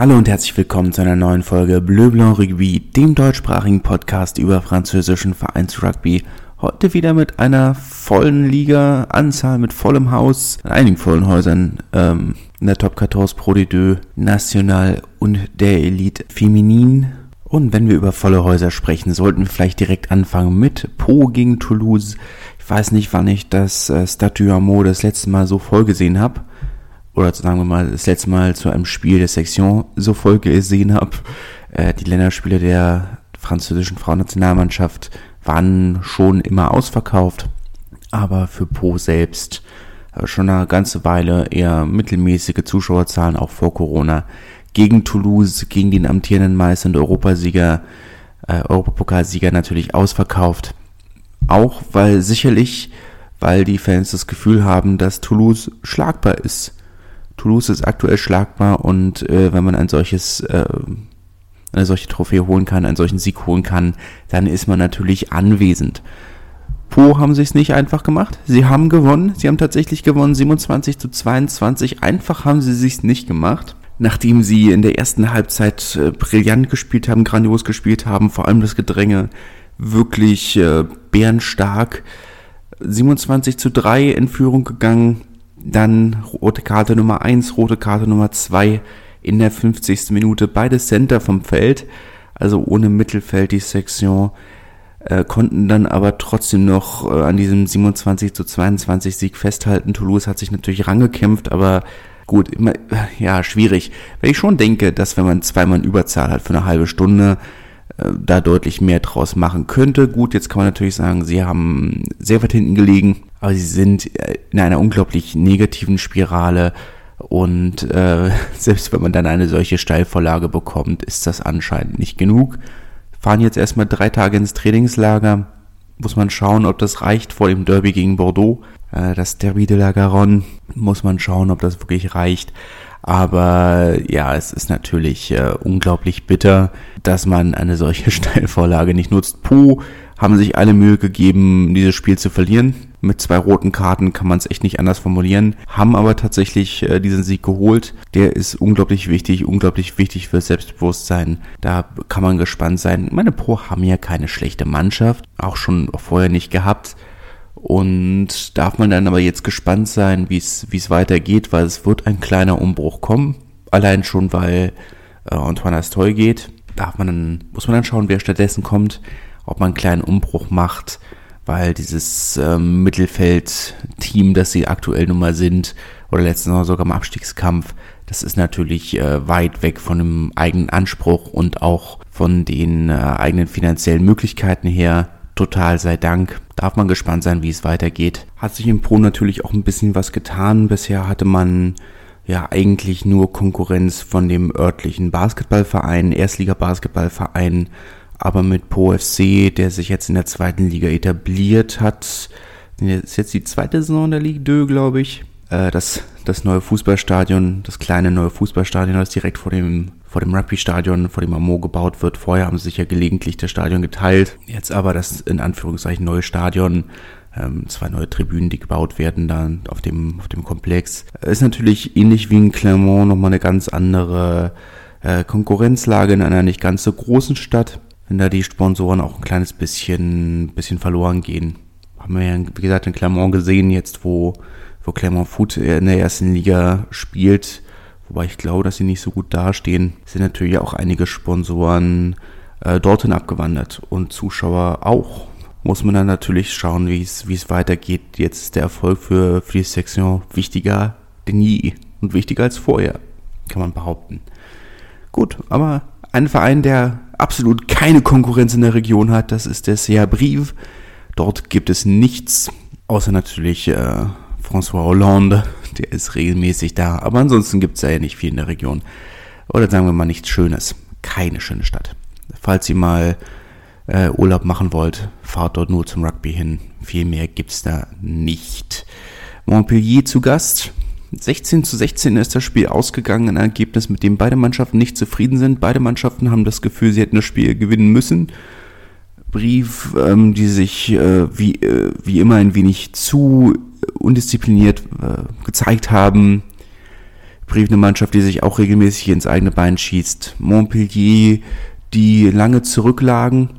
Hallo und herzlich willkommen zu einer neuen Folge Bleu Blanc Rugby, dem deutschsprachigen Podcast über französischen Vereinsrugby. Heute wieder mit einer vollen Liga, Anzahl mit vollem Haus, in einigen vollen Häusern, ähm, in der Top 14 Pro de Deux, National und der Elite Feminin. Und wenn wir über volle Häuser sprechen, sollten wir vielleicht direkt anfangen mit Po gegen Toulouse. Ich weiß nicht, wann ich das äh, Statue Amo das letzte Mal so voll gesehen habe. Oder sagen wir mal, das letzte Mal zu einem Spiel der Section so voll gesehen habe. Äh, die Länderspiele der französischen Frauennationalmannschaft waren schon immer ausverkauft, aber für Po selbst äh, schon eine ganze Weile eher mittelmäßige Zuschauerzahlen, auch vor Corona. Gegen Toulouse, gegen den amtierenden Meister und Europasieger, äh, Europapokalsieger natürlich ausverkauft. Auch weil sicherlich, weil die Fans das Gefühl haben, dass Toulouse schlagbar ist. Toulouse ist aktuell schlagbar und äh, wenn man ein solches äh, eine solche Trophäe holen kann, einen solchen Sieg holen kann, dann ist man natürlich anwesend. Po haben sie es nicht einfach gemacht. Sie haben gewonnen. Sie haben tatsächlich gewonnen. 27 zu 22. Einfach haben sie sich nicht gemacht. Nachdem sie in der ersten Halbzeit äh, brillant gespielt haben, grandios gespielt haben, vor allem das Gedränge wirklich äh, bärenstark. 27 zu 3 in Führung gegangen. Dann rote Karte Nummer 1, rote Karte Nummer 2 in der 50. Minute beide Center vom Feld, also ohne Mittelfeld die Sektion, äh, konnten dann aber trotzdem noch äh, an diesem 27 zu 22 Sieg festhalten. Toulouse hat sich natürlich rangekämpft, aber gut, immer, ja, schwierig. Weil ich schon denke, dass wenn man zweimal Überzahl hat für eine halbe Stunde, äh, da deutlich mehr draus machen könnte. Gut, jetzt kann man natürlich sagen, sie haben sehr weit hinten gelegen, aber sie sind äh, in einer unglaublich negativen Spirale und äh, selbst wenn man dann eine solche Steilvorlage bekommt, ist das anscheinend nicht genug. Fahren jetzt erstmal drei Tage ins Trainingslager. Muss man schauen, ob das reicht vor dem Derby gegen Bordeaux. Äh, das Derby de la Garonne muss man schauen, ob das wirklich reicht. Aber ja, es ist natürlich äh, unglaublich bitter, dass man eine solche Steilvorlage nicht nutzt. Puh, haben sich alle Mühe gegeben, dieses Spiel zu verlieren. Mit zwei roten Karten kann man es echt nicht anders formulieren. Haben aber tatsächlich äh, diesen Sieg geholt. Der ist unglaublich wichtig, unglaublich wichtig für Selbstbewusstsein. Da kann man gespannt sein. Meine Pro haben ja keine schlechte Mannschaft, auch schon vorher nicht gehabt. Und darf man dann aber jetzt gespannt sein, wie es weitergeht, weil es wird ein kleiner Umbruch kommen. Allein schon, weil äh, Antoine Astoy geht. Darf man dann, muss man dann schauen, wer stattdessen kommt ob man einen kleinen Umbruch macht, weil dieses ähm, Mittelfeld-Team, das sie aktuell nun mal sind, oder letztens noch sogar im Abstiegskampf, das ist natürlich äh, weit weg von dem eigenen Anspruch und auch von den äh, eigenen finanziellen Möglichkeiten her. Total sei Dank. Darf man gespannt sein, wie es weitergeht. Hat sich im Pro natürlich auch ein bisschen was getan. Bisher hatte man ja eigentlich nur Konkurrenz von dem örtlichen Basketballverein, Erstliga-Basketballverein aber mit Po FC, der sich jetzt in der zweiten Liga etabliert hat, ist jetzt die zweite Saison der Ligue 2, glaube ich. Äh, das, das neue Fußballstadion, das kleine neue Fußballstadion, das direkt vor dem, vor dem Rugby-Stadion, vor dem Amo gebaut wird. Vorher haben sie sich ja gelegentlich das Stadion geteilt. Jetzt aber das in Anführungszeichen neue Stadion, ähm, zwei neue Tribünen, die gebaut werden dann auf dem, auf dem Komplex. Ist natürlich ähnlich wie in Clermont nochmal eine ganz andere äh, Konkurrenzlage in einer nicht ganz so großen Stadt wenn da die Sponsoren auch ein kleines bisschen, bisschen verloren gehen. Haben wir ja, wie gesagt, in Clermont gesehen, jetzt wo, wo Clermont Foot in der ersten Liga spielt, wobei ich glaube, dass sie nicht so gut dastehen, sind natürlich auch einige Sponsoren äh, dorthin abgewandert und Zuschauer auch. Muss man dann natürlich schauen, wie es weitergeht. Jetzt ist der Erfolg für, für die Section wichtiger denn je und wichtiger als vorher, kann man behaupten. Gut, aber ein Verein, der absolut keine Konkurrenz in der Region hat, das ist der CA Brive. Dort gibt es nichts, außer natürlich äh, François Hollande, der ist regelmäßig da. Aber ansonsten gibt es ja nicht viel in der Region. Oder sagen wir mal nichts Schönes. Keine schöne Stadt. Falls ihr mal äh, Urlaub machen wollt, fahrt dort nur zum Rugby hin. Viel mehr gibt's da nicht. Montpellier zu Gast. 16 zu 16 ist das Spiel ausgegangen, ein Ergebnis, mit dem beide Mannschaften nicht zufrieden sind. Beide Mannschaften haben das Gefühl, sie hätten das Spiel gewinnen müssen. Brief, ähm, die sich äh, wie, äh, wie immer ein wenig zu undiszipliniert äh, gezeigt haben. Brief eine Mannschaft, die sich auch regelmäßig ins eigene Bein schießt. Montpellier, die lange zurücklagen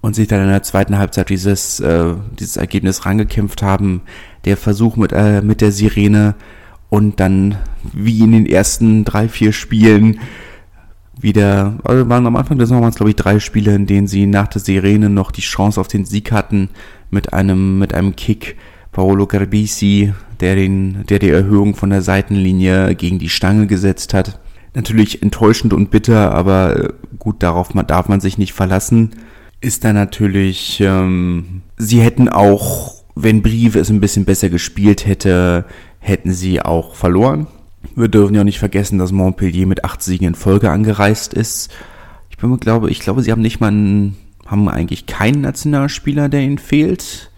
und sich dann in der zweiten Halbzeit dieses, äh, dieses Ergebnis rangekämpft haben. Der Versuch mit, äh, mit der Sirene und dann wie in den ersten drei, vier Spielen wieder, also waren am Anfang des Sommers, glaube ich, drei Spiele, in denen sie nach der Sirene noch die Chance auf den Sieg hatten mit einem, mit einem Kick. Paolo Garbisi, der den, der die Erhöhung von der Seitenlinie gegen die Stange gesetzt hat. Natürlich enttäuschend und bitter, aber äh, gut, darauf darf man sich nicht verlassen. Ist da natürlich, ähm, sie hätten auch, wenn Brief es ein bisschen besser gespielt hätte, hätten sie auch verloren. Wir dürfen ja auch nicht vergessen, dass Montpellier mit acht Siegen in Folge angereist ist. Ich bin glaube, ich glaube, sie haben nicht mal einen, haben eigentlich keinen Nationalspieler, der ihnen fehlt.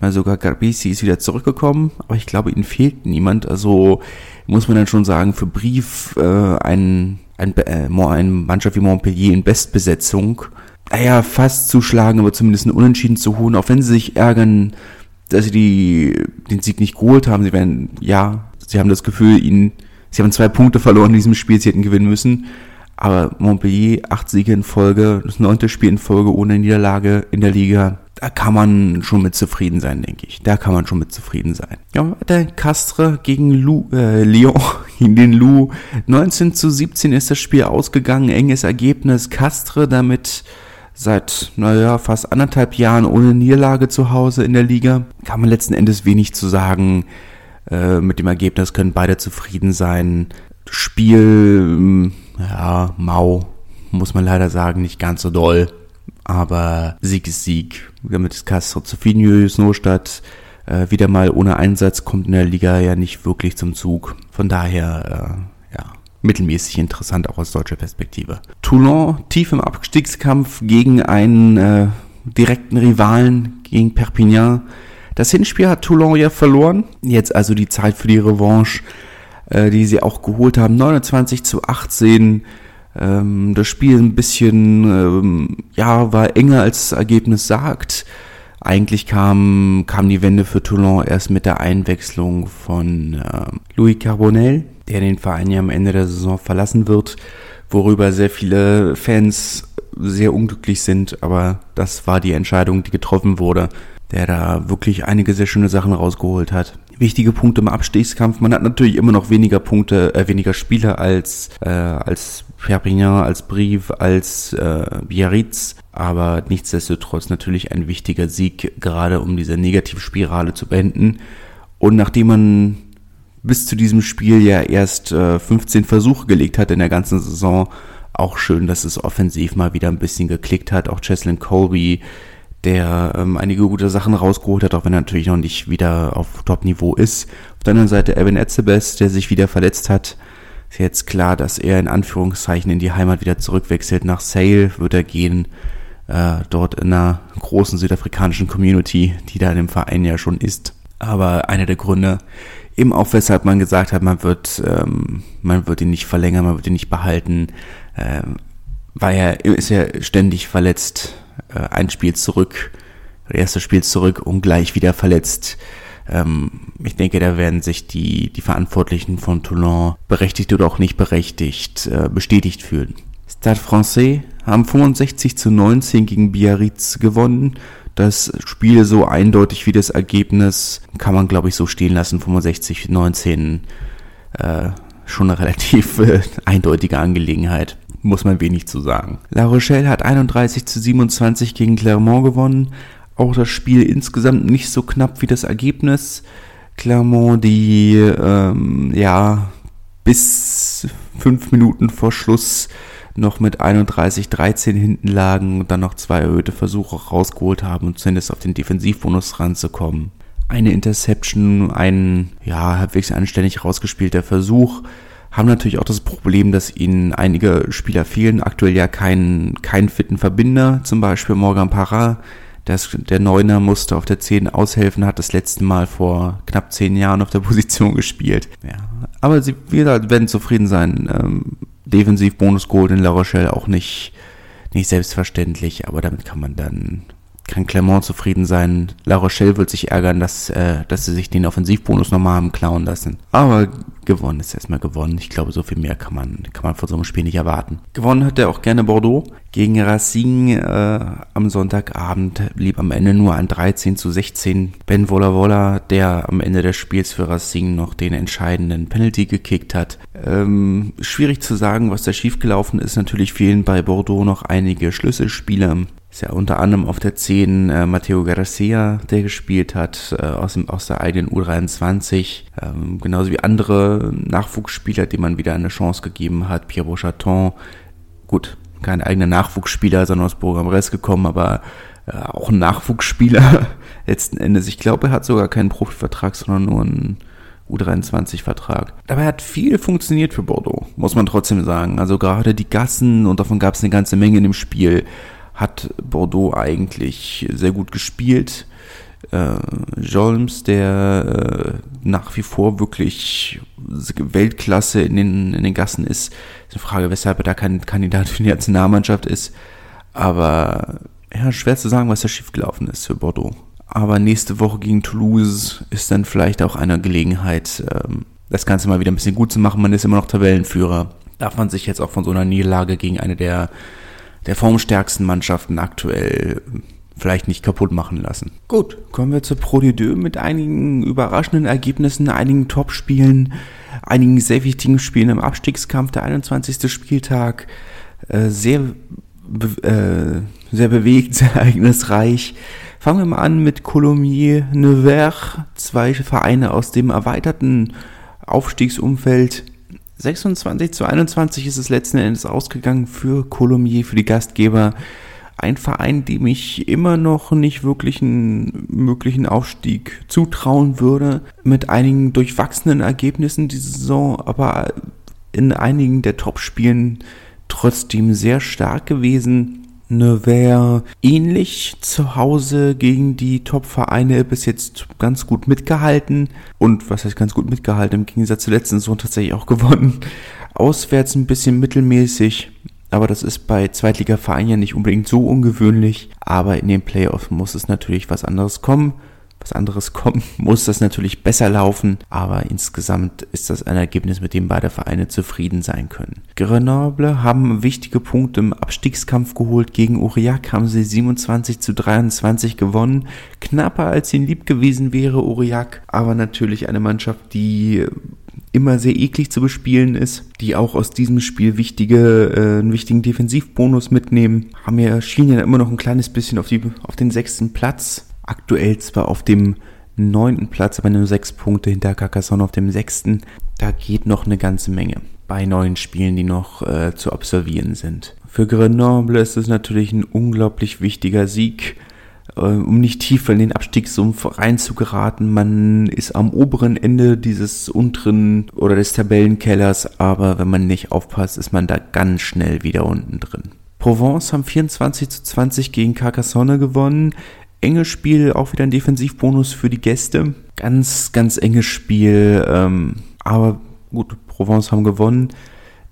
Mal sogar Garbisi ist wieder zurückgekommen, aber ich glaube, ihnen fehlt niemand. Also muss man dann schon sagen, für Brief äh, ein, ein, äh, eine Mannschaft wie Montpellier in Bestbesetzung, naja, fast zu schlagen, aber zumindest einen Unentschieden zu holen, auch wenn sie sich ärgern, dass sie die, den Sieg nicht geholt haben. Sie werden, ja, sie haben das Gefühl, ihnen, sie haben zwei Punkte verloren in diesem Spiel, sie hätten gewinnen müssen. Aber Montpellier, acht Siege in Folge, das neunte Spiel in Folge ohne Niederlage in der Liga. Da kann man schon mit zufrieden sein, denke ich. Da kann man schon mit zufrieden sein. Ja, der Castre gegen Lou, äh, Lyon, in den Lou. 19 zu 17 ist das Spiel ausgegangen. Enges Ergebnis. Castre damit seit, naja, fast anderthalb Jahren ohne Niederlage zu Hause in der Liga. Kann man letzten Endes wenig zu sagen. Äh, mit dem Ergebnis können beide zufrieden sein. Spiel, ja, mau, muss man leider sagen, nicht ganz so doll. Aber Sieg ist Sieg. Damit ist Castro Zuffinio Snowstadt äh, wieder mal ohne Einsatz, kommt in der Liga ja nicht wirklich zum Zug. Von daher, äh, mittelmäßig interessant auch aus deutscher Perspektive. Toulon tief im Abstiegskampf gegen einen äh, direkten Rivalen, gegen Perpignan. Das Hinspiel hat Toulon ja verloren. Jetzt also die Zeit für die Revanche äh, die sie auch geholt haben. 29 zu 18. Ähm, das Spiel ein bisschen, ähm, ja, war enger als das Ergebnis sagt. Eigentlich kam, kam die Wende für Toulon erst mit der Einwechslung von äh, Louis Carbonell, der den Verein ja am Ende der Saison verlassen wird, worüber sehr viele Fans sehr unglücklich sind, aber das war die Entscheidung, die getroffen wurde, der da wirklich einige sehr schöne Sachen rausgeholt hat wichtige Punkte im Abstiegskampf. Man hat natürlich immer noch weniger Punkte, äh, weniger Spieler als äh, als Perpignan, als Brive, als äh, Biarritz, aber nichtsdestotrotz natürlich ein wichtiger Sieg, gerade um diese Negativspirale zu beenden. Und nachdem man bis zu diesem Spiel ja erst äh, 15 Versuche gelegt hat in der ganzen Saison, auch schön, dass es offensiv mal wieder ein bisschen geklickt hat. Auch Cheslin Colby der ähm, einige gute Sachen rausgeholt hat, auch wenn er natürlich noch nicht wieder auf Top-Niveau ist. Auf der anderen Seite Evan Etzebes, der sich wieder verletzt hat. Ist jetzt klar, dass er in Anführungszeichen in die Heimat wieder zurückwechselt. Nach Sale wird er gehen, äh, dort in einer großen südafrikanischen Community, die da in dem Verein ja schon ist. Aber einer der Gründe, eben auch weshalb man gesagt hat, man wird, ähm, man wird ihn nicht verlängern, man wird ihn nicht behalten, ähm, weil er ist ja ständig verletzt äh, ein Spiel zurück, erstes Spiel zurück und gleich wieder verletzt. Ähm, ich denke, da werden sich die, die Verantwortlichen von Toulon berechtigt oder auch nicht berechtigt äh, bestätigt fühlen. Stade Francais haben 65 zu 19 gegen Biarritz gewonnen. Das Spiel so eindeutig wie das Ergebnis kann man, glaube ich, so stehen lassen. 65 19 äh, schon eine relativ äh, eindeutige Angelegenheit muss man wenig zu sagen. La Rochelle hat 31 zu 27 gegen Clermont gewonnen. Auch das Spiel insgesamt nicht so knapp wie das Ergebnis. Clermont, die ähm, ja bis fünf Minuten vor Schluss noch mit 31-13 hinten lagen und dann noch zwei erhöhte Versuche rausgeholt haben, um zumindest auf den Defensivbonus ranzukommen. Eine Interception, ein ja halbwegs anständig rausgespielter Versuch haben natürlich auch das Problem, dass ihnen einige Spieler fehlen. Aktuell ja kein, kein fitten Verbinder, zum Beispiel Morgan Parra. Das, der Neuner musste auf der 10 aushelfen, hat das letzte Mal vor knapp 10 Jahren auf der Position gespielt. Ja. Aber sie wieder werden zufrieden sein. Ähm, defensiv Bonus Gold in La Rochelle auch nicht, nicht selbstverständlich, aber damit kann man dann, kann Clermont zufrieden sein. La Rochelle wird sich ärgern, dass, äh, dass sie sich den Offensivbonus nochmal haben klauen lassen. Aber gewonnen ist erstmal gewonnen. Ich glaube, so viel mehr kann man, kann man von so einem Spiel nicht erwarten. Gewonnen hat er auch gerne Bordeaux. Gegen Racing äh, am Sonntagabend blieb am Ende nur ein 13 zu 16. Ben Vola Vola, der am Ende des Spiels für Racing noch den entscheidenden Penalty gekickt hat. Ähm, schwierig zu sagen, was da schiefgelaufen ist. Natürlich fehlen bei Bordeaux noch einige Schlüsselspieler. Ist ja unter anderem auf der 10 äh, Matteo Garcia, der gespielt hat, äh, aus, dem, aus der eigenen U23. Ähm, genauso wie andere Nachwuchsspieler, denen man wieder eine Chance gegeben hat. Pierre Chaton, gut, kein eigener Nachwuchsspieler, sondern aus Bourg-en-Bresse gekommen, aber äh, auch ein Nachwuchsspieler letzten Endes. Ich glaube, er hat sogar keinen Profivertrag, sondern nur einen U23-Vertrag. Dabei hat viel funktioniert für Bordeaux, muss man trotzdem sagen. Also gerade die Gassen, und davon gab es eine ganze Menge in dem Spiel, hat Bordeaux eigentlich sehr gut gespielt. Äh, Jolms, der äh, nach wie vor wirklich Weltklasse in den, in den Gassen ist. Ist eine Frage, weshalb er da kein Kandidat für die Nationalmannschaft ist. Aber ja, schwer zu sagen, was da schiefgelaufen ist für Bordeaux. Aber nächste Woche gegen Toulouse ist dann vielleicht auch eine Gelegenheit, ähm, das Ganze mal wieder ein bisschen gut zu machen. Man ist immer noch Tabellenführer. Darf man sich jetzt auch von so einer Niederlage gegen eine der der formstärksten Mannschaften aktuell vielleicht nicht kaputt machen lassen. Gut, kommen wir zur Pro de Deux mit einigen überraschenden Ergebnissen, einigen Topspielen, einigen sehr wichtigen Spielen im Abstiegskampf. Der 21. Spieltag äh, sehr, äh, sehr bewegt, sehr ereignisreich. Fangen wir mal an mit Colomiers Nevers, zwei Vereine aus dem erweiterten Aufstiegsumfeld 26 zu 21 ist es letzten Endes ausgegangen für Colomiers, für die Gastgeber. Ein Verein, dem ich immer noch nicht wirklich einen möglichen Aufstieg zutrauen würde, mit einigen durchwachsenen Ergebnissen diese Saison, aber in einigen der Topspielen trotzdem sehr stark gewesen. Nevers ähnlich zu Hause gegen die Top-Vereine bis jetzt ganz gut mitgehalten. Und was heißt ganz gut mitgehalten? Im Gegensatz zur letzten Saison tatsächlich auch gewonnen. Auswärts ein bisschen mittelmäßig. Aber das ist bei Zweitliga-Vereinen ja nicht unbedingt so ungewöhnlich. Aber in den Playoffs muss es natürlich was anderes kommen was anderes kommt, muss das natürlich besser laufen, aber insgesamt ist das ein Ergebnis, mit dem beide Vereine zufrieden sein können. Grenoble haben wichtige Punkte im Abstiegskampf geholt. Gegen Aurillac haben sie 27 zu 23 gewonnen. Knapper als ihnen lieb gewesen wäre Aurillac, aber natürlich eine Mannschaft, die immer sehr eklig zu bespielen ist, die auch aus diesem Spiel wichtige, äh, einen wichtigen Defensivbonus mitnehmen, haben ja schienen immer noch ein kleines bisschen auf, die, auf den sechsten Platz aktuell zwar auf dem neunten Platz, aber nur sechs Punkte hinter Carcassonne auf dem sechsten. Da geht noch eine ganze Menge bei neuen Spielen, die noch äh, zu absolvieren sind. Für Grenoble ist es natürlich ein unglaublich wichtiger Sieg, äh, um nicht tiefer in den Abstiegssumpf reinzugeraten. Man ist am oberen Ende dieses unteren oder des Tabellenkellers, aber wenn man nicht aufpasst, ist man da ganz schnell wieder unten drin. Provence haben 24 zu 20 gegen Carcassonne gewonnen enges Spiel, auch wieder ein Defensivbonus für die Gäste. Ganz, ganz enges Spiel, ähm, aber gut, Provence haben gewonnen.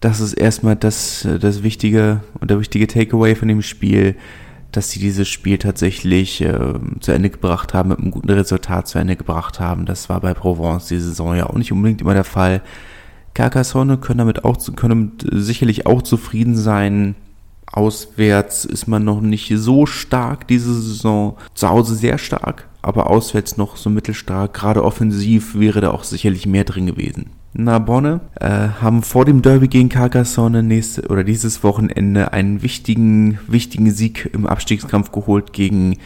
Das ist erstmal das, das wichtige und der wichtige Takeaway von dem Spiel, dass sie dieses Spiel tatsächlich äh, zu Ende gebracht haben, mit einem guten Resultat zu Ende gebracht haben. Das war bei Provence die Saison ja auch nicht unbedingt immer der Fall. Carcassonne können damit auch können damit sicherlich auch zufrieden sein. Auswärts ist man noch nicht so stark diese Saison. Zu Hause sehr stark, aber auswärts noch so mittelstark. Gerade offensiv wäre da auch sicherlich mehr drin gewesen. Narbonne äh, haben vor dem Derby gegen Carcassonne nächste oder dieses Wochenende einen wichtigen, wichtigen Sieg im Abstiegskampf geholt gegen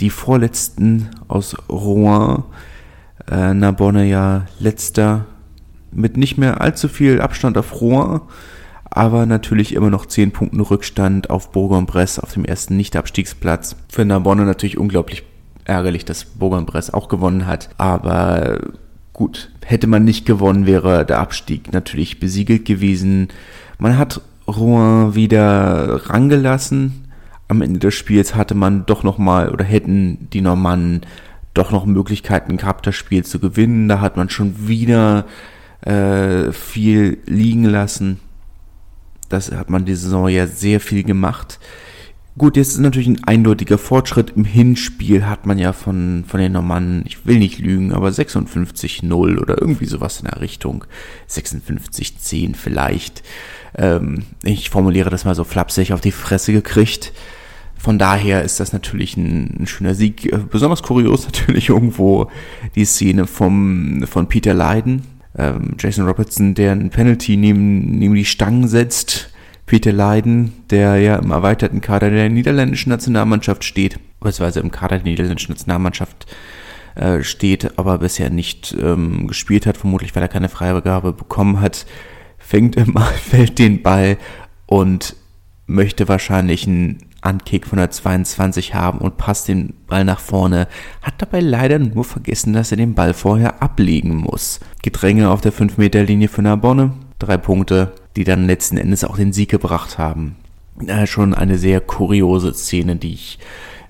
die Vorletzten aus Rouen. Äh, Narbonne ja letzter mit nicht mehr allzu viel Abstand auf Rouen aber natürlich immer noch 10 Punkten Rückstand auf Bourg-en-Bresse auf dem ersten Nicht-Abstiegsplatz. Für Narbonne natürlich unglaublich ärgerlich, dass Bourg-en-Bresse auch gewonnen hat, aber gut, hätte man nicht gewonnen, wäre der Abstieg natürlich besiegelt gewesen. Man hat Rouen wieder rangelassen. Am Ende des Spiels hatte man doch nochmal oder hätten die Normannen doch noch Möglichkeiten gehabt, das Spiel zu gewinnen. Da hat man schon wieder äh, viel liegen lassen. Das hat man die Saison ja sehr viel gemacht. Gut, jetzt ist natürlich ein eindeutiger Fortschritt. Im Hinspiel hat man ja von, von den Normannen, ich will nicht lügen, aber 56-0 oder irgendwie sowas in der Richtung. 56-10 vielleicht. Ähm, ich formuliere das mal so flapsig auf die Fresse gekriegt. Von daher ist das natürlich ein, ein schöner Sieg. Äh, besonders kurios natürlich irgendwo die Szene vom, von Peter Leiden. Ähm, Jason Robertson, der ein Penalty neben, neben die Stangen setzt. Peter Leiden, der ja im erweiterten Kader der niederländischen Nationalmannschaft steht, beziehungsweise im Kader der niederländischen Nationalmannschaft äh, steht, aber bisher nicht ähm, gespielt hat, vermutlich weil er keine Freigabe bekommen hat, fängt immer, fällt den Ball und möchte wahrscheinlich einen Ankick von der 22 haben und passt den Ball nach vorne, hat dabei leider nur vergessen, dass er den Ball vorher ablegen muss. Gedränge auf der 5-Meter-Linie für Narbonne, drei Punkte, die dann letzten Endes auch den Sieg gebracht haben. Äh, schon eine sehr kuriose Szene, die ich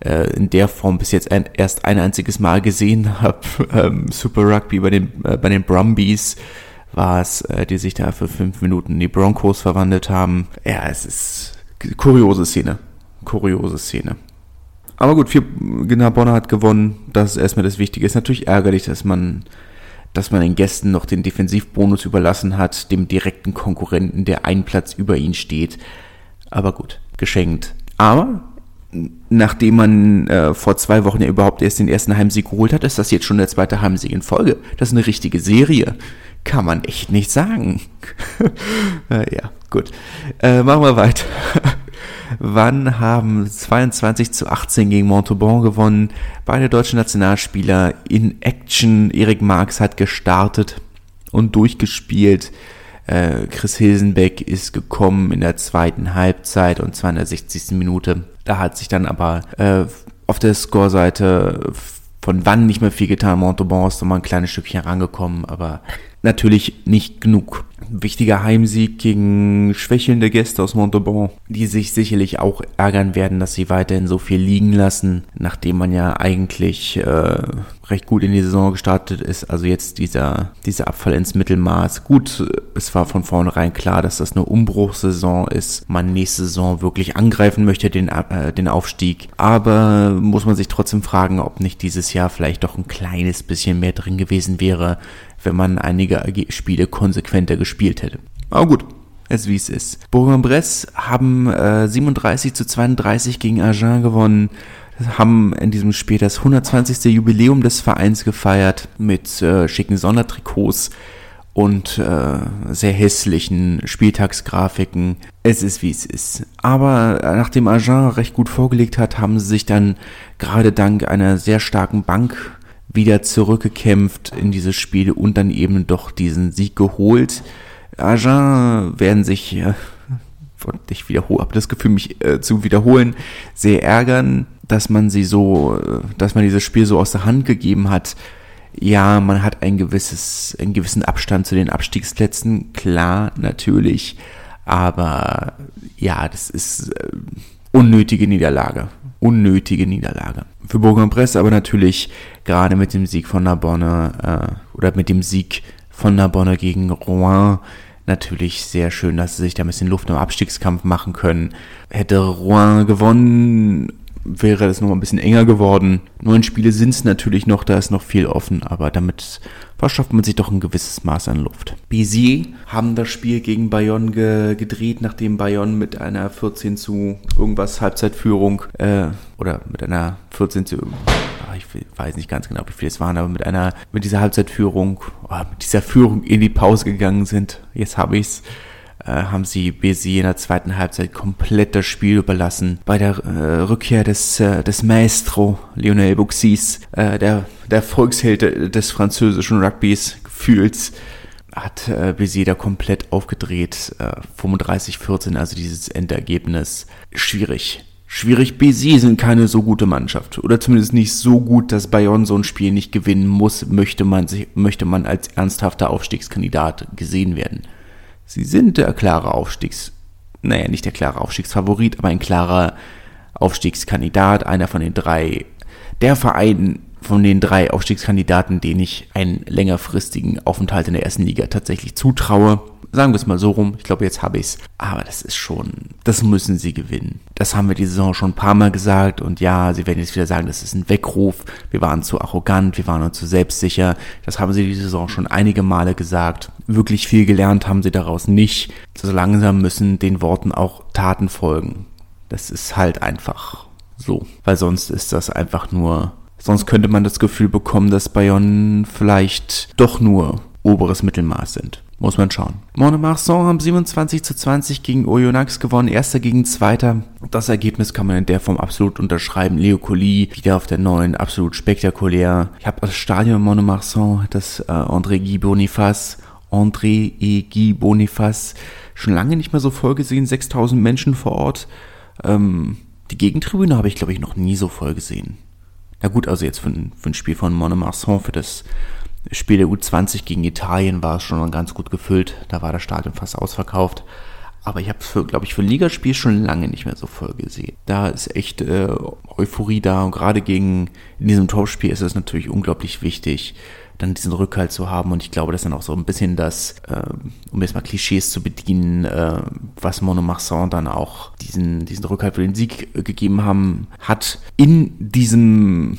äh, in der Form bis jetzt ein, erst ein einziges Mal gesehen habe. Ähm, Super Rugby bei den, äh, bei den Brumbies war es, äh, die sich da für fünf Minuten in die Broncos verwandelt haben. Ja, es ist kuriose Szene. Kuriose Szene. Aber gut, vier, genau, Bonner hat gewonnen. Das ist erstmal das Wichtige. Ist natürlich ärgerlich, dass man dass man den Gästen noch den Defensivbonus überlassen hat, dem direkten Konkurrenten, der einen Platz über ihn steht. Aber gut, geschenkt. Aber nachdem man äh, vor zwei Wochen ja überhaupt erst den ersten Heimsieg geholt hat, ist das jetzt schon der zweite Heimsieg in Folge. Das ist eine richtige Serie. Kann man echt nicht sagen. äh, ja, gut. Äh, machen wir weiter. Wann haben 22 zu 18 gegen Montauban gewonnen? Beide deutschen Nationalspieler in Action. Erik Marx hat gestartet und durchgespielt. Äh, Chris Hilsenbeck ist gekommen in der zweiten Halbzeit und zwar in der 60. Minute. Da hat sich dann aber äh, auf der Scoreseite von wann nicht mehr viel getan. Montauban ist nochmal ein kleines Stückchen rangekommen, aber natürlich nicht genug. Wichtiger Heimsieg gegen schwächelnde Gäste aus Montauban, die sich sicherlich auch ärgern werden, dass sie weiterhin so viel liegen lassen, nachdem man ja eigentlich äh, recht gut in die Saison gestartet ist. Also jetzt dieser, dieser Abfall ins Mittelmaß. Gut, es war von vornherein klar, dass das eine Umbruchssaison ist. Man nächste Saison wirklich angreifen möchte, den, äh, den Aufstieg. Aber muss man sich trotzdem fragen, ob nicht dieses Jahr vielleicht doch ein kleines bisschen mehr drin gewesen wäre, wenn man einige Spiele konsequenter gespielt hätte. Aber gut, es wie es ist. Bourg-en-Bresse haben äh, 37 zu 32 gegen Agen gewonnen haben in diesem Spiel das 120. Jubiläum des Vereins gefeiert mit äh, schicken Sondertrikots und äh, sehr hässlichen Spieltagsgrafiken. Es ist wie es ist. Aber nachdem Agen recht gut vorgelegt hat, haben sie sich dann gerade dank einer sehr starken Bank wieder zurückgekämpft in dieses Spiel und dann eben doch diesen Sieg geholt. Agen werden sich, äh, ich habe das Gefühl, mich äh, zu wiederholen, sehr ärgern, dass man sie so, äh, dass man dieses Spiel so aus der Hand gegeben hat. Ja, man hat ein gewisses, einen gewissen Abstand zu den Abstiegsplätzen, klar, natürlich, aber ja, das ist äh, unnötige Niederlage, unnötige Niederlage. Für Bourg-en-Bresse aber natürlich gerade mit dem Sieg von Narbonne äh, oder mit dem Sieg von Narbonne gegen Rouen natürlich sehr schön, dass sie sich da ein bisschen Luft im Abstiegskampf machen können. Hätte Rouen gewonnen, wäre das noch ein bisschen enger geworden. Neun Spiele sind es natürlich noch, da ist noch viel offen, aber damit verschafft man sich doch ein gewisses Maß an Luft. Bézier haben das Spiel gegen Bayonne ge gedreht, nachdem Bayonne mit einer 14 zu irgendwas Halbzeitführung äh, oder mit einer 14 zu ah, ich weiß nicht ganz genau, wie viele es waren, aber mit einer, mit dieser Halbzeitführung, oh, mit dieser Führung in die Pause gegangen sind. Jetzt habe ich's äh, haben sie BC in der zweiten Halbzeit komplett das Spiel überlassen. Bei der äh, Rückkehr des, äh, des Maestro Lionel Buxis, äh, der, der Volksheld des französischen Rugbys gefühlt, hat äh, BC da komplett aufgedreht. Äh, 35-14, also dieses Endergebnis. Schwierig. Schwierig, BC sind keine so gute Mannschaft. Oder zumindest nicht so gut, dass Bayonne so ein Spiel nicht gewinnen muss, möchte man, sich, möchte man als ernsthafter Aufstiegskandidat gesehen werden. Sie sind der klare Aufstiegs, naja, nicht der klare Aufstiegsfavorit, aber ein klarer Aufstiegskandidat, einer von den drei. Der Verein, von den drei Aufstiegskandidaten, denen ich einen längerfristigen Aufenthalt in der ersten Liga tatsächlich zutraue. Sagen wir es mal so rum. Ich glaube, jetzt habe ich es. Aber das ist schon, das müssen sie gewinnen. Das haben wir die Saison schon ein paar Mal gesagt. Und ja, sie werden jetzt wieder sagen, das ist ein Weckruf. Wir waren zu arrogant, wir waren uns zu selbstsicher. Das haben sie die Saison schon einige Male gesagt. Wirklich viel gelernt haben sie daraus nicht. So langsam müssen den Worten auch Taten folgen. Das ist halt einfach so. Weil sonst ist das einfach nur Sonst könnte man das Gefühl bekommen, dass Bayonne vielleicht doch nur oberes Mittelmaß sind. Muss man schauen. Monemarsan haben 27 zu 20 gegen Oyonnax gewonnen, erster gegen zweiter. Das Ergebnis kann man in der Form absolut unterschreiben. Leo Colli wieder auf der neuen, absolut spektakulär. Ich habe das Stadion Monemarsan, das äh, André Guy Boniface, André E. Guy Boniface, schon lange nicht mehr so voll gesehen. 6000 Menschen vor Ort. Ähm, die Gegentribüne habe ich, glaube ich, noch nie so voll gesehen. Na gut, also jetzt für, für ein Spiel von Monemarsan, für das Spiel der U20 gegen Italien war es schon ganz gut gefüllt. Da war das Stadion fast ausverkauft. Aber ich habe es, glaube ich, für ein Ligaspiel schon lange nicht mehr so voll gesehen. Da ist echt äh, Euphorie da und gerade gegen in diesem Topspiel ist es natürlich unglaublich wichtig, dann diesen Rückhalt zu haben. Und ich glaube, das ist dann auch so ein bisschen das, äh, um jetzt mal Klischees zu bedienen, äh, was Monomarsan dann auch diesen, diesen Rückhalt für den Sieg äh, gegeben haben, hat in diesem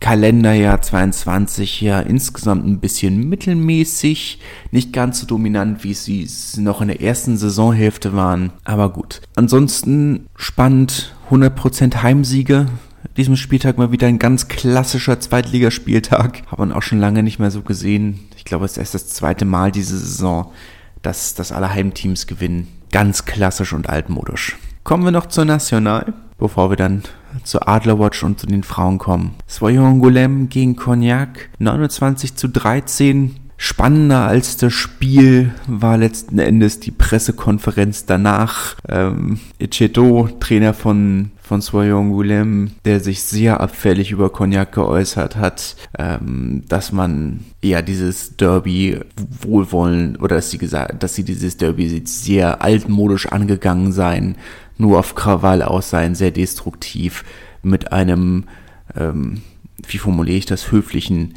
Kalenderjahr 22 ja insgesamt ein bisschen mittelmäßig, nicht ganz so dominant, wie sie es noch in der ersten Saisonhälfte waren, aber gut. Ansonsten spannend, 100% Heimsiege. Diesem Spieltag mal wieder ein ganz klassischer Zweitligaspieltag. Hat man auch schon lange nicht mehr so gesehen. Ich glaube, es ist erst das zweite Mal diese Saison, dass, dass alle Heimteams gewinnen. Ganz klassisch und altmodisch. Kommen wir noch zur National bevor wir dann zur Adlerwatch und zu den Frauen kommen. Soyon gegen Cognac, 29 zu 13. Spannender als das Spiel war letzten Endes die Pressekonferenz danach. Ähm, Echeto, Trainer von, von Soyon Goulem, der sich sehr abfällig über Cognac geäußert hat, ähm, dass man ja dieses Derby wohlwollen oder dass sie gesagt, dass sie dieses Derby sehr altmodisch angegangen seien nur auf Krawall aus sein, sehr destruktiv, mit einem, ähm, wie formuliere ich das, höflichen,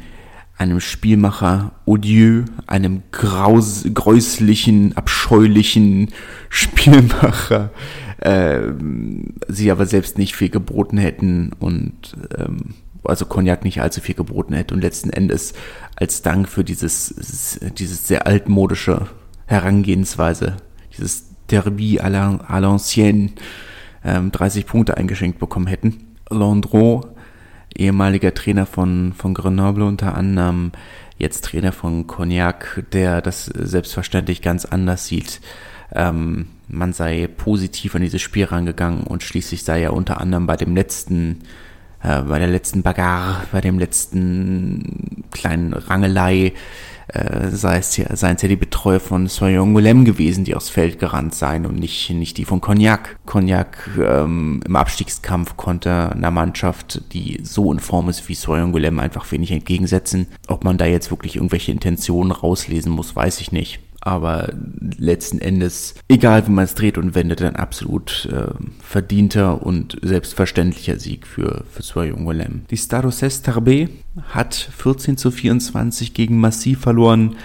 einem Spielmacher odieux, einem graus, gräuslichen, abscheulichen Spielmacher, ähm, sie aber selbst nicht viel geboten hätten und ähm, also Cognac nicht allzu viel geboten hätte und letzten Endes als Dank für dieses, dieses sehr altmodische Herangehensweise, dieses Derby à l'ancienne ähm, 30 Punkte eingeschenkt bekommen hätten. Landreau, ehemaliger Trainer von, von Grenoble unter anderem, jetzt Trainer von Cognac, der das selbstverständlich ganz anders sieht. Ähm, man sei positiv an dieses Spiel rangegangen und schließlich sei er unter anderem bei dem letzten, äh, bei der letzten Bagarre, bei dem letzten kleinen Rangelei äh, sei es ja, seien es ja die Betreuer von Soyon Golem gewesen, die aufs Feld gerannt seien und nicht, nicht die von Cognac. Cognac ähm, im Abstiegskampf konnte einer Mannschaft, die so in Form ist wie Soyon Golem, einfach wenig entgegensetzen. Ob man da jetzt wirklich irgendwelche Intentionen rauslesen muss, weiß ich nicht aber letzten Endes, egal wie man es dreht und wendet, ein absolut äh, verdienter und selbstverständlicher Sieg für, für Soyon Golem. Die Stade Tarbé hat 14 zu 24 gegen Massiv verloren.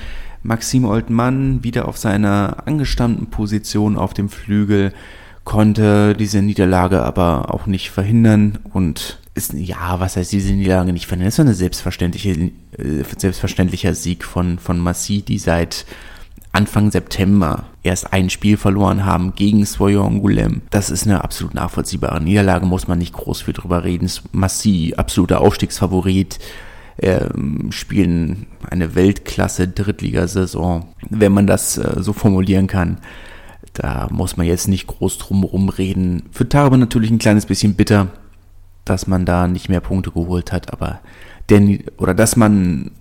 Maxime Oltmann wieder auf seiner angestammten Position auf dem Flügel konnte diese Niederlage aber auch nicht verhindern und ist, ja, was heißt diese Niederlage nicht verhindern? Das ist selbstverständliche, äh, selbstverständlicher Sieg von, von Massi, die seit Anfang September erst ein Spiel verloren haben gegen Swoyon Gulem. Das ist eine absolut nachvollziehbare Niederlage, muss man nicht groß viel drüber reden. Massi, absoluter Aufstiegsfavorit, ähm, spielen eine Weltklasse Drittligasaison, wenn man das äh, so formulieren kann. Da muss man jetzt nicht groß drum reden. Für Tarbe natürlich ein kleines bisschen bitter, dass man da nicht mehr Punkte geholt hat, aber denn, oder dass man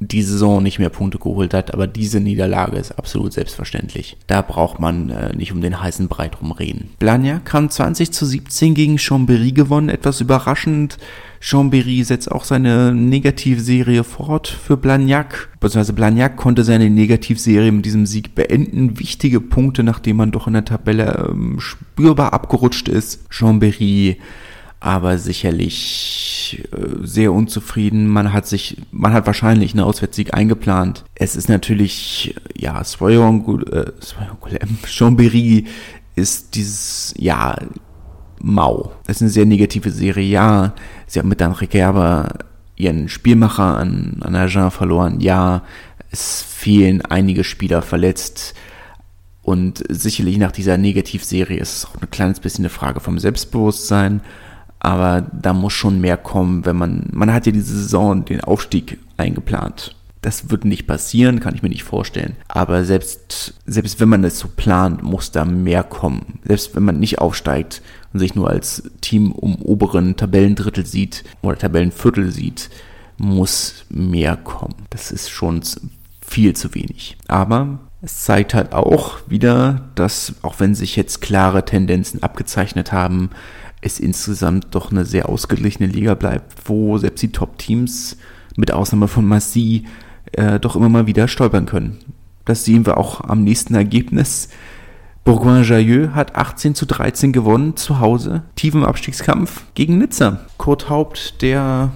die Saison nicht mehr Punkte geholt hat, aber diese Niederlage ist absolut selbstverständlich. Da braucht man äh, nicht um den heißen Brei drum reden. Blagnac kam 20 zu 17 gegen Chambéry gewonnen, etwas überraschend. Chambéry setzt auch seine Negativserie fort für Blagnac, beziehungsweise Blagnac konnte seine Negativserie mit diesem Sieg beenden. Wichtige Punkte, nachdem man doch in der Tabelle ähm, spürbar abgerutscht ist. Chambéry aber sicherlich äh, sehr unzufrieden. Man hat sich, man hat wahrscheinlich einen Auswärtssieg eingeplant. Es ist natürlich, ja, Soyon, äh, Chambéry ist dieses, ja, mau. Es ist eine sehr negative Serie, ja. Sie haben mit Dan Gerber ihren Spielmacher an, an Agen verloren, ja. Es fehlen einige Spieler verletzt. Und sicherlich nach dieser Negativserie ist es auch ein kleines bisschen eine Frage vom Selbstbewusstsein. Aber da muss schon mehr kommen, wenn man, man hat ja diese Saison den Aufstieg eingeplant. Das wird nicht passieren, kann ich mir nicht vorstellen. Aber selbst, selbst wenn man das so plant, muss da mehr kommen. Selbst wenn man nicht aufsteigt und sich nur als Team um oberen Tabellendrittel sieht oder Tabellenviertel sieht, muss mehr kommen. Das ist schon viel zu wenig. Aber es zeigt halt auch wieder, dass auch wenn sich jetzt klare Tendenzen abgezeichnet haben, es insgesamt doch eine sehr ausgeglichene Liga bleibt, wo selbst die Top-Teams mit Ausnahme von Massi äh, doch immer mal wieder stolpern können. Das sehen wir auch am nächsten Ergebnis. Bourgoin-Jailleux hat 18 zu 13 gewonnen zu Hause. Tiefen Abstiegskampf gegen Nizza. Kurt Haupt, der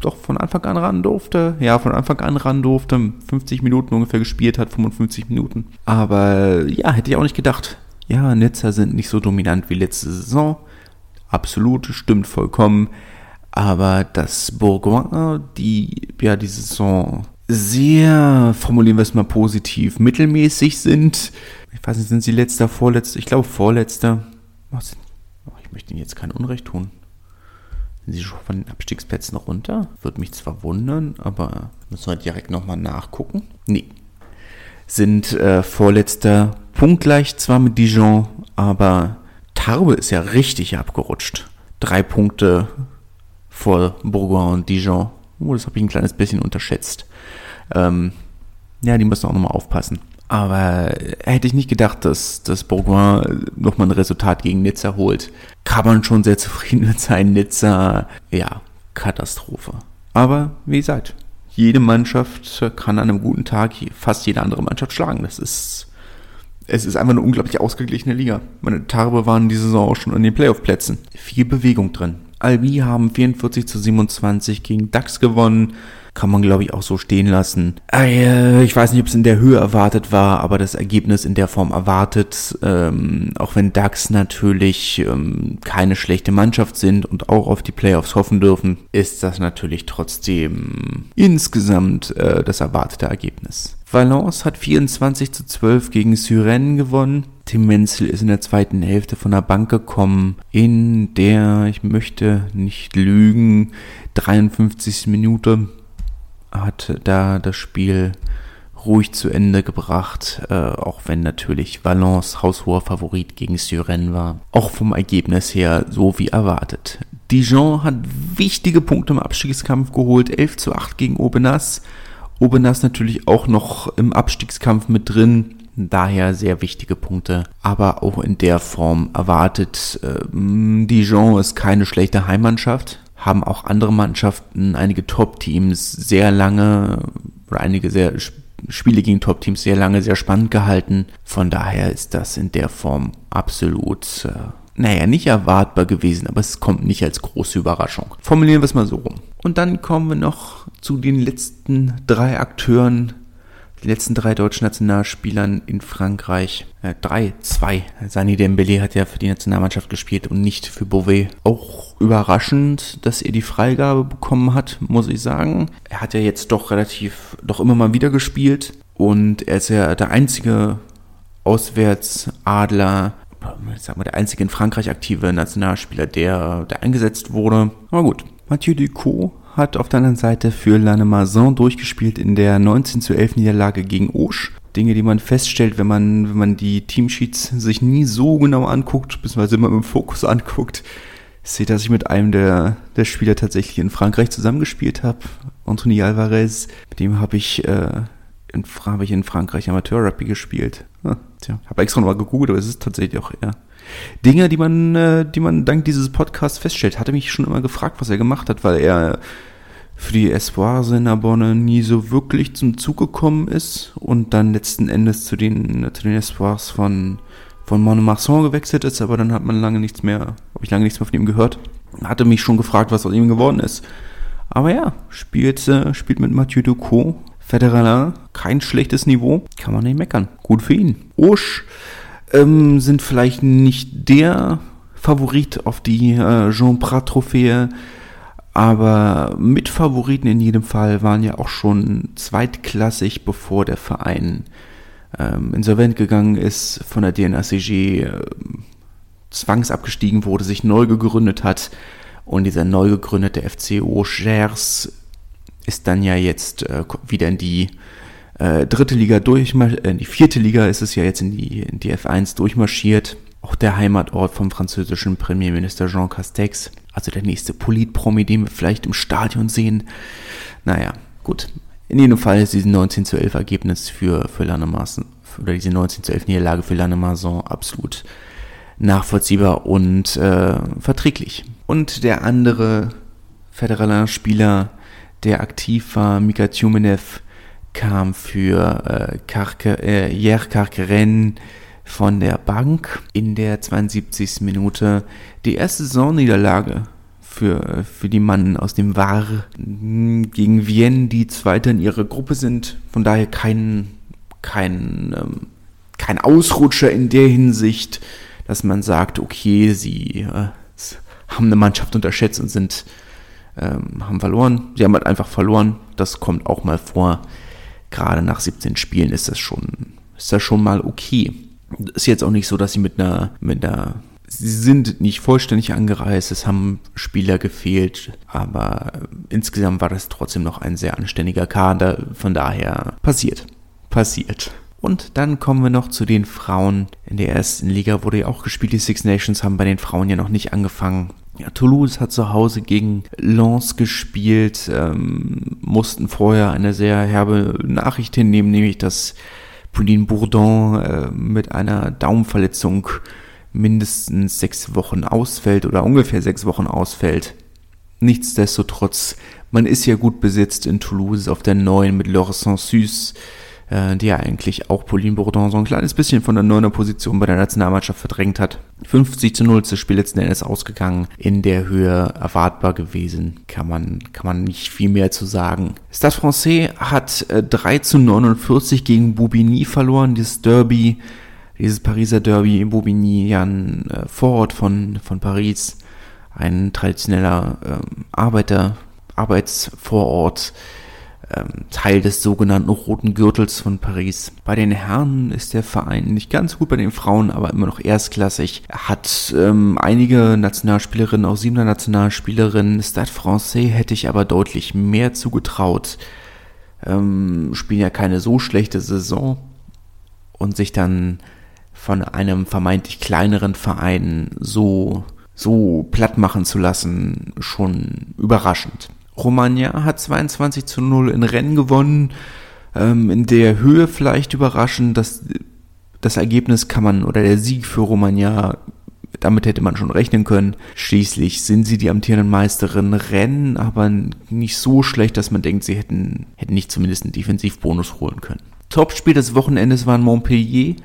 doch von Anfang an ran durfte. Ja, von Anfang an ran durfte. 50 Minuten ungefähr gespielt hat, 55 Minuten. Aber ja, hätte ich auch nicht gedacht. Ja, Nizza sind nicht so dominant wie letzte Saison. Absolut, stimmt vollkommen. Aber dass Bourgoin, die ja die Saison sehr, formulieren wir es mal positiv, mittelmäßig sind. Ich weiß nicht, sind sie letzter, vorletzter? Ich glaube vorletzter. Ich möchte ihnen jetzt kein Unrecht tun. Sind sie schon von den Abstiegsplätzen runter? Würde mich zwar wundern, aber müssen wir direkt nochmal nachgucken. Nee. Sind äh, vorletzter punktgleich zwar mit Dijon, aber Tarbe ist ja richtig abgerutscht. Drei Punkte vor Bourgoin und Dijon. Oh, das habe ich ein kleines bisschen unterschätzt. Ähm, ja, die müssen auch nochmal aufpassen. Aber hätte ich nicht gedacht, dass, dass Bourgoin nochmal ein Resultat gegen Nizza holt. Kann man schon sehr zufrieden mit sein. Nizza, ja, Katastrophe. Aber wie gesagt, jede Mannschaft kann an einem guten Tag fast jede andere Mannschaft schlagen. Das ist, es ist einfach eine unglaublich ausgeglichene Liga. Meine Tarbe waren diese Saison auch schon in den Playoff-Plätzen. Viel Bewegung drin. Albi haben 44 zu 27 gegen DAX gewonnen kann man glaube ich auch so stehen lassen. Äh, ich weiß nicht, ob es in der Höhe erwartet war, aber das Ergebnis in der Form erwartet, ähm, auch wenn DAX natürlich ähm, keine schlechte Mannschaft sind und auch auf die Playoffs hoffen dürfen, ist das natürlich trotzdem insgesamt äh, das erwartete Ergebnis. Valence hat 24 zu 12 gegen Syren gewonnen. Tim Menzel ist in der zweiten Hälfte von der Bank gekommen, in der, ich möchte nicht lügen, 53. Minute hat da das Spiel ruhig zu Ende gebracht, äh, auch wenn natürlich Valence haushoher Favorit gegen Syren war. Auch vom Ergebnis her so wie erwartet. Dijon hat wichtige Punkte im Abstiegskampf geholt, 11 zu 8 gegen Aubenas. Aubenas natürlich auch noch im Abstiegskampf mit drin, daher sehr wichtige Punkte, aber auch in der Form erwartet. Äh, Dijon ist keine schlechte Heimmannschaft, haben auch andere Mannschaften, einige Top-Teams sehr lange oder einige sehr Spiele gegen Top-Teams sehr lange sehr spannend gehalten. Von daher ist das in der Form absolut, äh, naja, nicht erwartbar gewesen, aber es kommt nicht als große Überraschung. Formulieren wir es mal so rum. Und dann kommen wir noch zu den letzten drei Akteuren die letzten drei deutschen Nationalspielern in Frankreich, äh, drei, zwei. Sani Dembele hat ja für die Nationalmannschaft gespielt und nicht für Beauvais. Auch überraschend, dass er die Freigabe bekommen hat, muss ich sagen. Er hat ja jetzt doch relativ, doch immer mal wieder gespielt und er ist ja der einzige Auswärtsadler, sagen wir, der einzige in Frankreich aktive Nationalspieler, der, der eingesetzt wurde. Aber gut, Mathieu Ducot hat auf der anderen Seite für Lannemazon durchgespielt in der 19 zu 11 Niederlage gegen Osch. Dinge, die man feststellt, wenn man, wenn man die Teamsheets sich nie so genau anguckt, beziehungsweise immer dem Fokus anguckt, seht, dass ich mit einem der, der Spieler tatsächlich in Frankreich zusammengespielt habe. Anthony Alvarez, mit dem habe ich, äh, in, hab ich in Frankreich Amateur-Rugby gespielt. Ah, tja, habe extra nochmal gegoogelt, aber es ist tatsächlich auch er. Dinge, die man, äh, die man dank dieses Podcasts feststellt. Hatte mich schon immer gefragt, was er gemacht hat, weil er für die Espoirs in Narbonne nie so wirklich zum Zug gekommen ist und dann letzten Endes zu den, zu den Espoirs von, von Montmartre gewechselt ist, aber dann hat man lange nichts mehr, habe ich lange nichts mehr von ihm gehört. Hatte mich schon gefragt, was aus ihm geworden ist. Aber ja, spielt, äh, spielt mit Mathieu Ducot. Federer, kein schlechtes Niveau, kann man nicht meckern. Gut für ihn. Osch ähm, sind vielleicht nicht der Favorit auf die äh, Jean Prat Trophäe, aber Mitfavoriten in jedem Fall waren ja auch schon zweitklassig, bevor der Verein ähm, insolvent gegangen ist, von der DNACG äh, zwangsabgestiegen wurde, sich neu gegründet hat. Und dieser neu gegründete FCO Gers ist dann ja jetzt äh, wieder in die äh, dritte Liga durchmarschiert, äh, die vierte Liga ist es ja jetzt in die, in die F1 durchmarschiert. Auch der Heimatort vom französischen Premierminister Jean Castex. Also der nächste Politpromi, den wir vielleicht im Stadion sehen. Naja, gut. In jedem Fall ist dieses 19 zu 11 Ergebnis für, für Lannemarson, oder diese 19 zu 11 Niederlage für Lannemarson absolut nachvollziehbar und äh, verträglich. Und der andere Federaler Spieler, der aktiv war, Mika Tjumenev, kam für äh, äh, Jer Karkeren von der Bank in der 72. Minute die erste Saisonniederlage für, für die Mann aus dem Var gegen Vienne, die Zweiter in ihrer Gruppe sind. Von daher kein, kein, ähm, kein Ausrutscher in der Hinsicht, dass man sagt, okay, sie äh, haben eine Mannschaft unterschätzt und sind ähm, haben verloren. Sie haben halt einfach verloren. Das kommt auch mal vor. Gerade nach 17 Spielen ist das schon, ist das schon mal okay. Ist jetzt auch nicht so, dass sie mit einer, mit einer, sie sind nicht vollständig angereist, es haben Spieler gefehlt, aber insgesamt war das trotzdem noch ein sehr anständiger Kader, von daher passiert. Passiert. Und dann kommen wir noch zu den Frauen. In der ersten Liga wurde ja auch gespielt. Die Six Nations haben bei den Frauen ja noch nicht angefangen. Ja, Toulouse hat zu Hause gegen Lens gespielt, ähm, mussten vorher eine sehr herbe Nachricht hinnehmen, nämlich dass Pauline Bourdon äh, mit einer Daumenverletzung mindestens sechs Wochen ausfällt oder ungefähr sechs Wochen ausfällt. Nichtsdestotrotz, man ist ja gut besetzt in Toulouse auf der neuen mit Laure Sansus äh, ja eigentlich auch Pauline Bourdon so ein kleines bisschen von der neuner Position bei der Nationalmannschaft verdrängt hat. 50 zu 0 ist das Spiel letzten Endes ausgegangen, in der Höhe erwartbar gewesen, kann man, kann man nicht viel mehr zu sagen. Stade Francais hat äh, 3 zu 49 gegen Boubigny verloren, dieses Derby, dieses Pariser Derby, Boubigny, ja ein äh, Vorort von, von Paris, ein traditioneller ähm, Arbeiter, Arbeitsvorort, ähm, Teil des sogenannten Roten Gürtels von Paris. Bei den Herren ist der Verein nicht ganz gut, bei den Frauen aber immer noch erstklassig. Er hat ähm, einige Nationalspielerinnen, auch siebener Nationalspielerinnen. Stade Francais hätte ich aber deutlich mehr zugetraut. Ähm, spielen ja keine so schlechte Saison und sich dann von einem vermeintlich kleineren Verein so so platt machen zu lassen, schon überraschend. Romagna hat 22 zu 0 in Rennen gewonnen. Ähm, in der Höhe vielleicht überraschend, dass das Ergebnis kann man oder der Sieg für Romagna, damit hätte man schon rechnen können. Schließlich sind sie die amtierenden Meisterin, rennen aber nicht so schlecht, dass man denkt, sie hätten, hätten nicht zumindest einen Defensivbonus holen können. Topspiel des Wochenendes war Montpellier.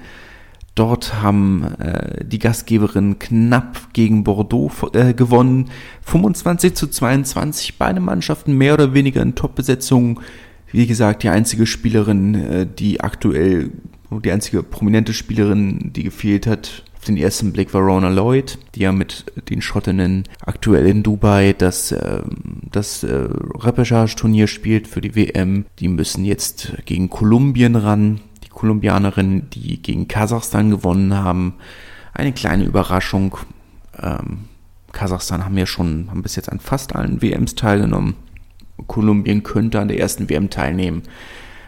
Dort haben äh, die Gastgeberinnen knapp gegen Bordeaux äh, gewonnen. 25 zu 22. Beide Mannschaften mehr oder weniger in Top-Besetzung. Wie gesagt, die einzige Spielerin, äh, die aktuell, die einzige prominente Spielerin, die gefehlt hat, auf den ersten Blick war Rona Lloyd, die ja mit den Schottinnen aktuell in Dubai das, äh, das äh, Repechage-Turnier spielt für die WM. Die müssen jetzt gegen Kolumbien ran. Kolumbianerinnen, die gegen Kasachstan gewonnen haben. Eine kleine Überraschung. Ähm, Kasachstan haben ja schon, haben bis jetzt an fast allen WMs teilgenommen. Kolumbien könnte an der ersten WM teilnehmen.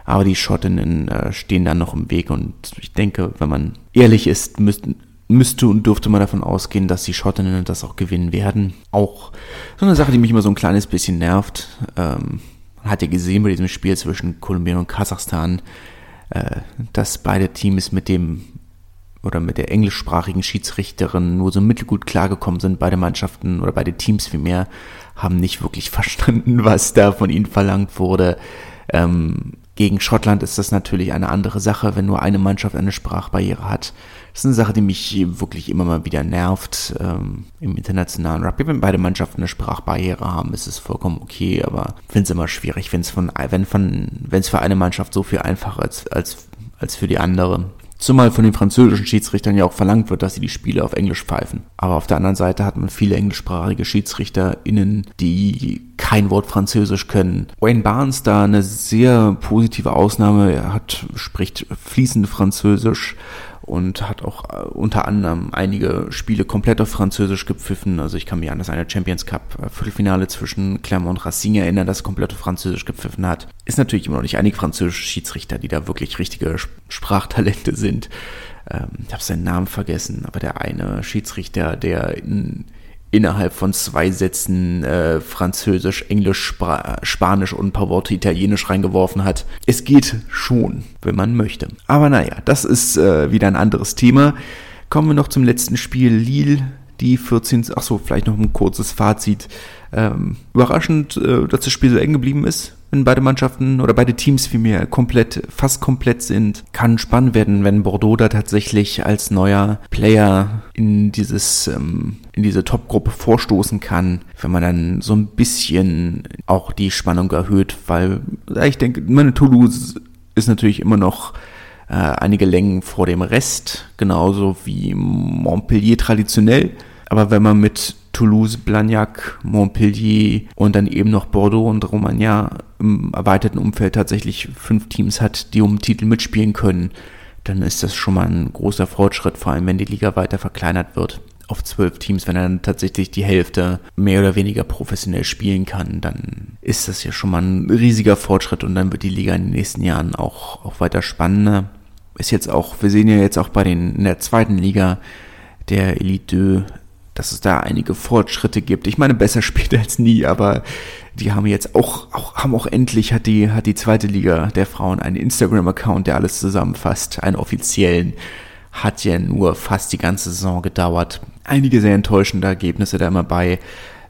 Aber die Schottinnen äh, stehen dann noch im Weg und ich denke, wenn man ehrlich ist, müssten, müsste und dürfte man davon ausgehen, dass die Schottinnen das auch gewinnen werden. Auch so eine Sache, die mich immer so ein kleines bisschen nervt. Ähm, man hat ja gesehen bei diesem Spiel zwischen Kolumbien und Kasachstan, äh, dass beide Teams mit dem oder mit der englischsprachigen Schiedsrichterin nur so mittelgut klargekommen sind. Beide Mannschaften oder beide Teams vielmehr haben nicht wirklich verstanden, was da von ihnen verlangt wurde. Ähm, gegen Schottland ist das natürlich eine andere Sache, wenn nur eine Mannschaft eine Sprachbarriere hat. Das ist eine Sache, die mich wirklich immer mal wieder nervt ähm, im internationalen Rugby. Wenn beide Mannschaften eine Sprachbarriere haben, ist es vollkommen okay, aber ich finde es immer schwierig, wenn es von, wenn von, es für eine Mannschaft so viel einfacher ist als, als für die andere. Zumal von den französischen Schiedsrichtern ja auch verlangt wird, dass sie die Spiele auf Englisch pfeifen. Aber auf der anderen Seite hat man viele englischsprachige SchiedsrichterInnen, die kein Wort Französisch können. Wayne Barnes da eine sehr positive Ausnahme. Er hat, spricht fließend Französisch und hat auch äh, unter anderem einige Spiele komplett auf Französisch gepfiffen. Also ich kann mich an das eine Champions Cup äh, Viertelfinale zwischen Clermont und Racing erinnern, das komplett auf Französisch gepfiffen hat. Ist natürlich immer noch nicht einige französische Schiedsrichter, die da wirklich richtige Sprachtalente sind. Ähm, ich habe seinen Namen vergessen, aber der eine Schiedsrichter, der in innerhalb von zwei Sätzen äh, Französisch, Englisch, Spra Spanisch und ein paar Worte Italienisch reingeworfen hat. Es geht schon, wenn man möchte. Aber naja, das ist äh, wieder ein anderes Thema. Kommen wir noch zum letzten Spiel. Lille, die 14. Achso, vielleicht noch ein kurzes Fazit. Ähm, überraschend, äh, dass das Spiel so eng geblieben ist wenn beide Mannschaften oder beide Teams vielmehr komplett, fast komplett sind. Kann spannend werden, wenn Bordeaux da tatsächlich als neuer Player in dieses, ähm, in diese Top-Gruppe vorstoßen kann, wenn man dann so ein bisschen auch die Spannung erhöht, weil ich denke, meine Toulouse ist natürlich immer noch äh, einige Längen vor dem Rest, genauso wie Montpellier traditionell. Aber wenn man mit Toulouse, Blagnac, Montpellier und dann eben noch Bordeaux und Romagna im erweiterten Umfeld tatsächlich fünf Teams hat, die um Titel mitspielen können, dann ist das schon mal ein großer Fortschritt, vor allem wenn die Liga weiter verkleinert wird auf zwölf Teams, wenn er dann tatsächlich die Hälfte mehr oder weniger professionell spielen kann, dann ist das ja schon mal ein riesiger Fortschritt und dann wird die Liga in den nächsten Jahren auch, auch weiter spannender. Ist jetzt auch, wir sehen ja jetzt auch bei den, in der zweiten Liga der Elite dass es da einige Fortschritte gibt. Ich meine, besser später als nie, aber die haben jetzt auch, auch haben auch endlich hat die, hat die zweite Liga der Frauen einen Instagram-Account, der alles zusammenfasst, einen offiziellen. Hat ja nur fast die ganze Saison gedauert. Einige sehr enttäuschende Ergebnisse da immer bei.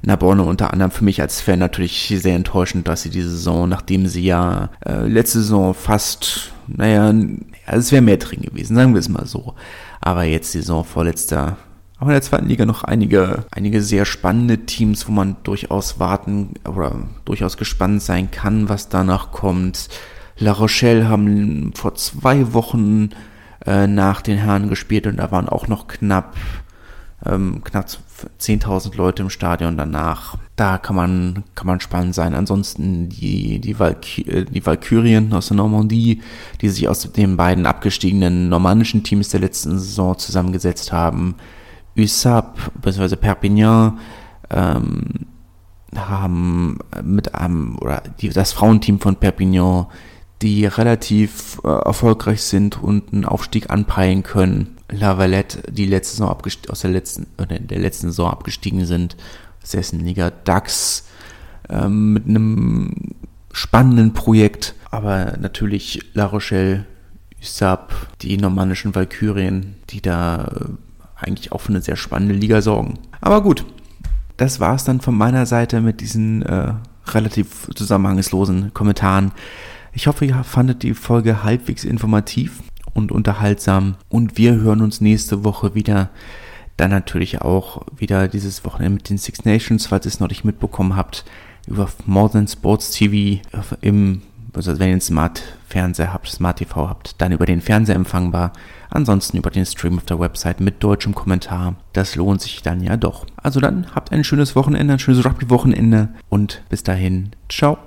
Nabonne unter anderem für mich als Fan natürlich sehr enttäuschend, dass sie diese Saison, nachdem sie ja äh, letzte Saison fast, naja, es wäre mehr drin gewesen, sagen wir es mal so. Aber jetzt Saison vorletzter aber in der zweiten Liga noch einige, einige sehr spannende Teams, wo man durchaus warten oder durchaus gespannt sein kann, was danach kommt. La Rochelle haben vor zwei Wochen äh, nach den Herren gespielt und da waren auch noch knapp, ähm, knapp 10.000 Leute im Stadion danach. Da kann man, kann man spannend sein. Ansonsten die, die, Valky äh, die Valkyrien aus der Normandie, die sich aus den beiden abgestiegenen normannischen Teams der letzten Saison zusammengesetzt haben, USAP bzw. Perpignan ähm, haben mit einem, oder die, das Frauenteam von Perpignan, die relativ äh, erfolgreich sind und einen Aufstieg anpeilen können. La Valette, die letzte Saison aus der letzten, oder der letzten Saison abgestiegen sind, Sessenliga DAX, ähm, mit einem spannenden Projekt, aber natürlich La Rochelle, USAP, die normannischen Valkyrien, die da äh, eigentlich auch für eine sehr spannende Liga sorgen. Aber gut, das war es dann von meiner Seite mit diesen äh, relativ zusammenhangslosen Kommentaren. Ich hoffe, ihr fandet die Folge halbwegs informativ und unterhaltsam und wir hören uns nächste Woche wieder. Dann natürlich auch wieder dieses Wochenende mit den Six Nations, falls ihr es noch nicht mitbekommen habt, über More Than Sports TV im, also wenn ihr einen Smart Fernseher habt, Smart TV habt, dann über den Fernseher empfangbar. Ansonsten über den Stream auf der Website mit deutschem Kommentar. Das lohnt sich dann ja doch. Also dann habt ein schönes Wochenende, ein schönes Rugby-Wochenende und bis dahin, ciao.